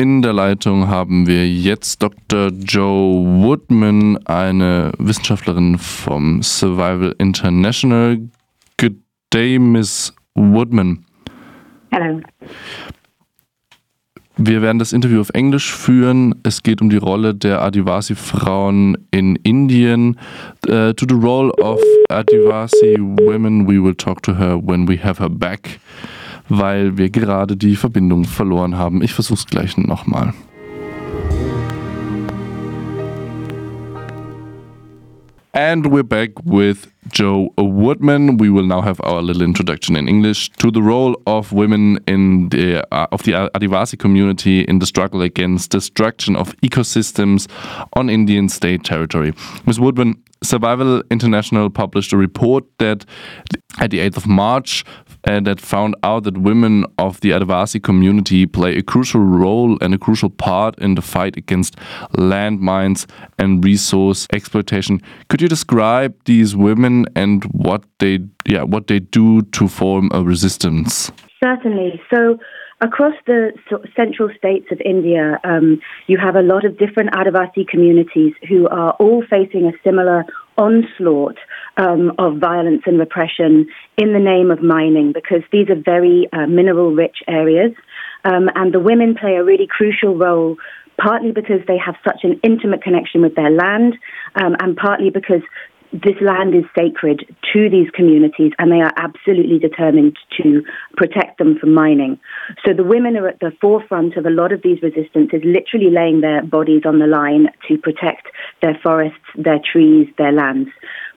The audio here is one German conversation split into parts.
In der Leitung haben wir jetzt Dr. Joe Woodman, eine Wissenschaftlerin vom Survival International. Good day, Miss Woodman. Hello. Wir werden das Interview auf Englisch führen. Es geht um die Rolle der Adivasi-Frauen in Indien. Uh, to the role of Adivasi women, we will talk to her when we have her back, weil wir gerade die Verbindung verloren haben. Ich versuche es gleich nochmal. And we're back with Joe Woodman. We will now have our little introduction in English to the role of women in the uh, of the Adivasi community in the struggle against destruction of ecosystems on Indian state territory. Ms. Woodman, Survival International published a report that at the 8th of March uh, that found out that women of the Adivasi community play a crucial role and a crucial part in the fight against landmines and resource exploitation. Could you describe these women and what they yeah what they do to form a resistance? Certainly. So across the central states of India, um, you have a lot of different Adivasi communities who are all facing a similar onslaught um, of violence and repression in the name of mining because these are very uh, mineral rich areas. Um, and the women play a really crucial role, partly because they have such an intimate connection with their land, um, and partly because this land is sacred to these communities and they are absolutely determined to protect them from mining. So the women are at the forefront of a lot of these resistances, literally laying their bodies on the line to protect their forests, their trees, their lands.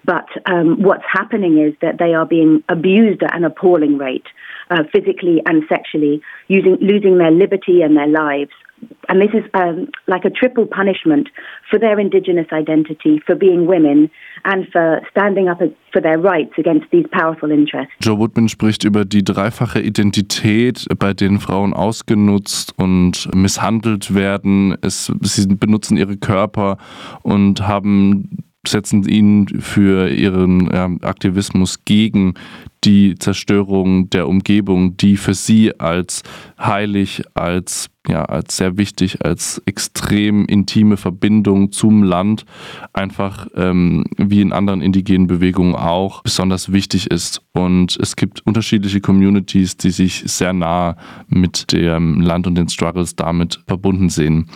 But um, what's happening is that they are being abused at an appalling rate, uh, physically and sexually, using, losing their liberty and their lives and this is um, like a triple punishment for their indigenous identity, for being women, and for standing up for their rights against these powerful interests. Joe Woodman spricht über die dreifache Identität, bei denen Frauen ausgenutzt und misshandelt werden. Es, sie benutzen ihre Körper und haben setzen ihn für ihren ja, Aktivismus gegen die Zerstörung der Umgebung, die für sie als heilig, als ja, als sehr wichtig, als extrem intime Verbindung zum Land einfach ähm, wie in anderen indigenen Bewegungen auch besonders wichtig ist. Und es gibt unterschiedliche Communities, die sich sehr nah mit dem Land und den Struggles damit verbunden sehen.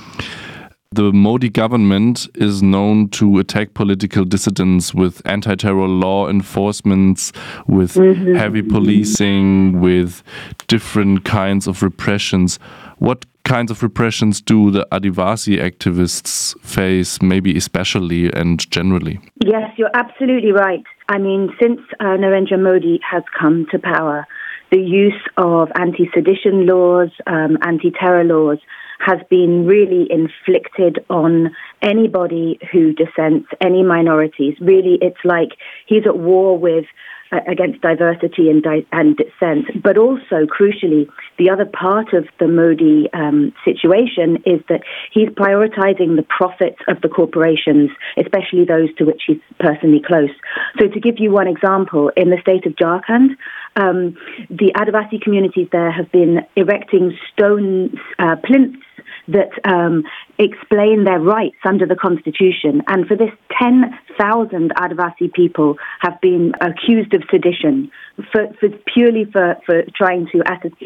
The Modi government is known to attack political dissidents with anti terror law enforcements, with mm-hmm. heavy policing, with different kinds of repressions. What kinds of repressions do the Adivasi activists face, maybe especially and generally? Yes, you're absolutely right. I mean, since uh, Narendra Modi has come to power, the use of anti sedition laws, um, anti terror laws, has been really inflicted on anybody who dissents, any minorities. Really, it's like he's at war with uh, against diversity and, di- and dissent. But also, crucially, the other part of the Modi um, situation is that he's prioritizing the profits of the corporations, especially those to which he's personally close. So, to give you one example, in the state of Jharkhand, um, the Adivasi communities there have been erecting stone uh, plinths that um, explain their rights under the Constitution. And for this, 10,000 Adivasi people have been accused of sedition for, for purely for, for trying to,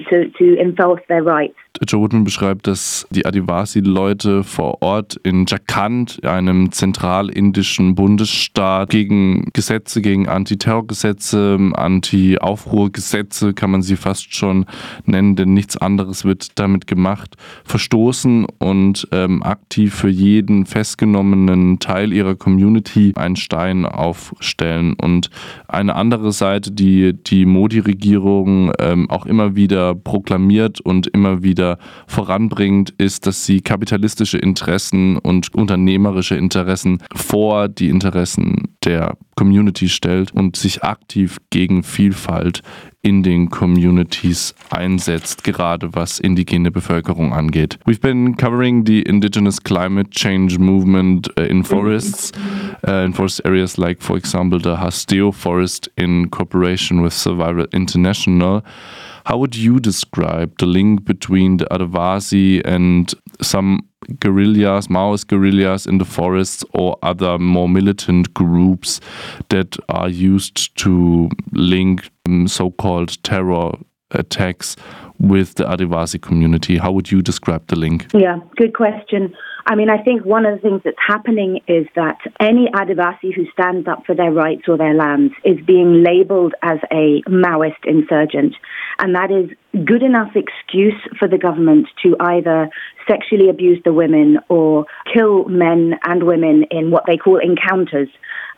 to, to enforce their rights. Joe Woodman beschreibt, dass die Adivasi-Leute vor Ort in Jharkhand, einem zentralindischen Bundesstaat, gegen Gesetze, gegen Antiterrorgesetze, Anti-Aufruhrgesetze, kann man sie fast schon nennen, denn nichts anderes wird damit gemacht, verstoßen und ähm, aktiv für jeden festgenommenen Teil ihrer Community einen Stein aufstellen. Und eine andere Seite, die die Modi-Regierung ähm, auch immer wieder proklamiert und immer wieder voranbringt, ist, dass sie kapitalistische Interessen und unternehmerische Interessen vor die Interessen der Community stellt und sich aktiv gegen Vielfalt in den Communities einsetzt, gerade was indigene Bevölkerung angeht. We've been covering the indigenous climate change movement uh, in forests, uh, in forest areas like, for example, the Hasteo Forest in cooperation with Survival International. How would you describe the link between the Adivasi and some guerrillas, Maoist guerrillas in the forests, or other more militant groups that are used to link um, so called terror attacks with the Adivasi community? How would you describe the link? Yeah, good question. I mean, I think one of the things that's happening is that any Adivasi who stands up for their rights or their lands is being labeled as a Maoist insurgent. And that is good enough excuse for the government to either sexually abuse the women or kill men and women in what they call encounters.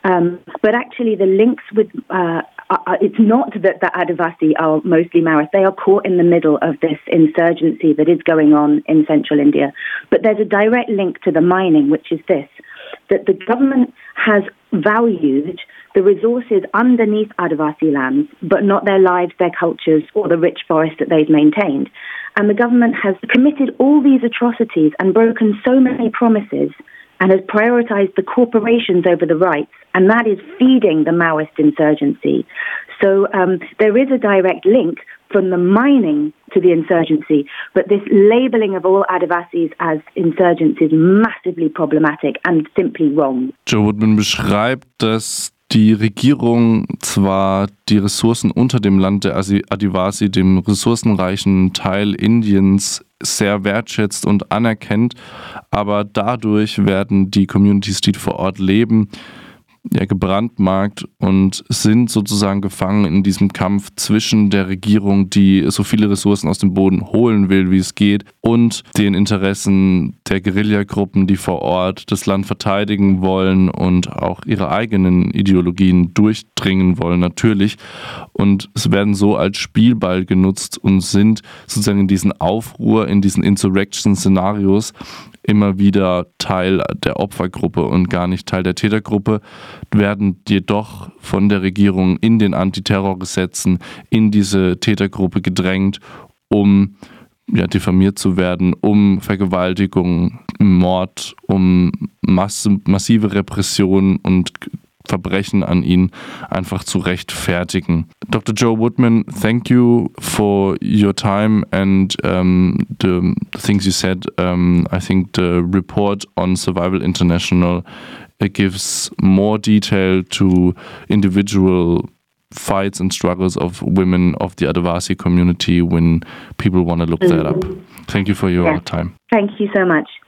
Um, but actually, the links with uh, uh, it's not that the Adivasi are mostly Maoist. They are caught in the middle of this insurgency that is going on in central India. But there's a direct link to the mining, which is this that the government has valued the resources underneath Adivasi lands, but not their lives, their cultures, or the rich forest that they've maintained. And the government has committed all these atrocities and broken so many promises and has prioritized the corporations over the rights, and that is feeding the Maoist insurgency. So um, there is a direct link from the mining to the insurgency, but this labeling of all Adivasis as insurgents is massively problematic and simply wrong. Joe Woodman beschreibt, dass die Regierung zwar die Ressourcen unter dem Land der Adivasi, dem ressourcenreichen Teil Indiens, sehr wertschätzt und anerkennt, aber dadurch werden die Communities, die vor Ort leben, ja, gebrandmarkt und sind sozusagen gefangen in diesem Kampf zwischen der Regierung, die so viele Ressourcen aus dem Boden holen will, wie es geht, und den Interessen der Guerillagruppen, die vor Ort das Land verteidigen wollen und auch ihre eigenen Ideologien durchdringen wollen, natürlich. Und es werden so als Spielball genutzt und sind sozusagen in diesen Aufruhr, in diesen Insurrection-Szenarios immer wieder Teil der Opfergruppe und gar nicht Teil der Tätergruppe, werden jedoch von der Regierung in den Antiterrorgesetzen in diese Tätergruppe gedrängt, um ja, diffamiert zu werden, um Vergewaltigung, Mord, um massive Repression und Verbrechen an ihn einfach zu rechtfertigen. Dr. Joe Woodman, thank you for your time and um, the things you said. Um, I think the report on Survival International gives more detail to individual fights and struggles of women of the Adivasi community when people want to look mm -hmm. that up. Thank you for your yeah. time. Thank you so much.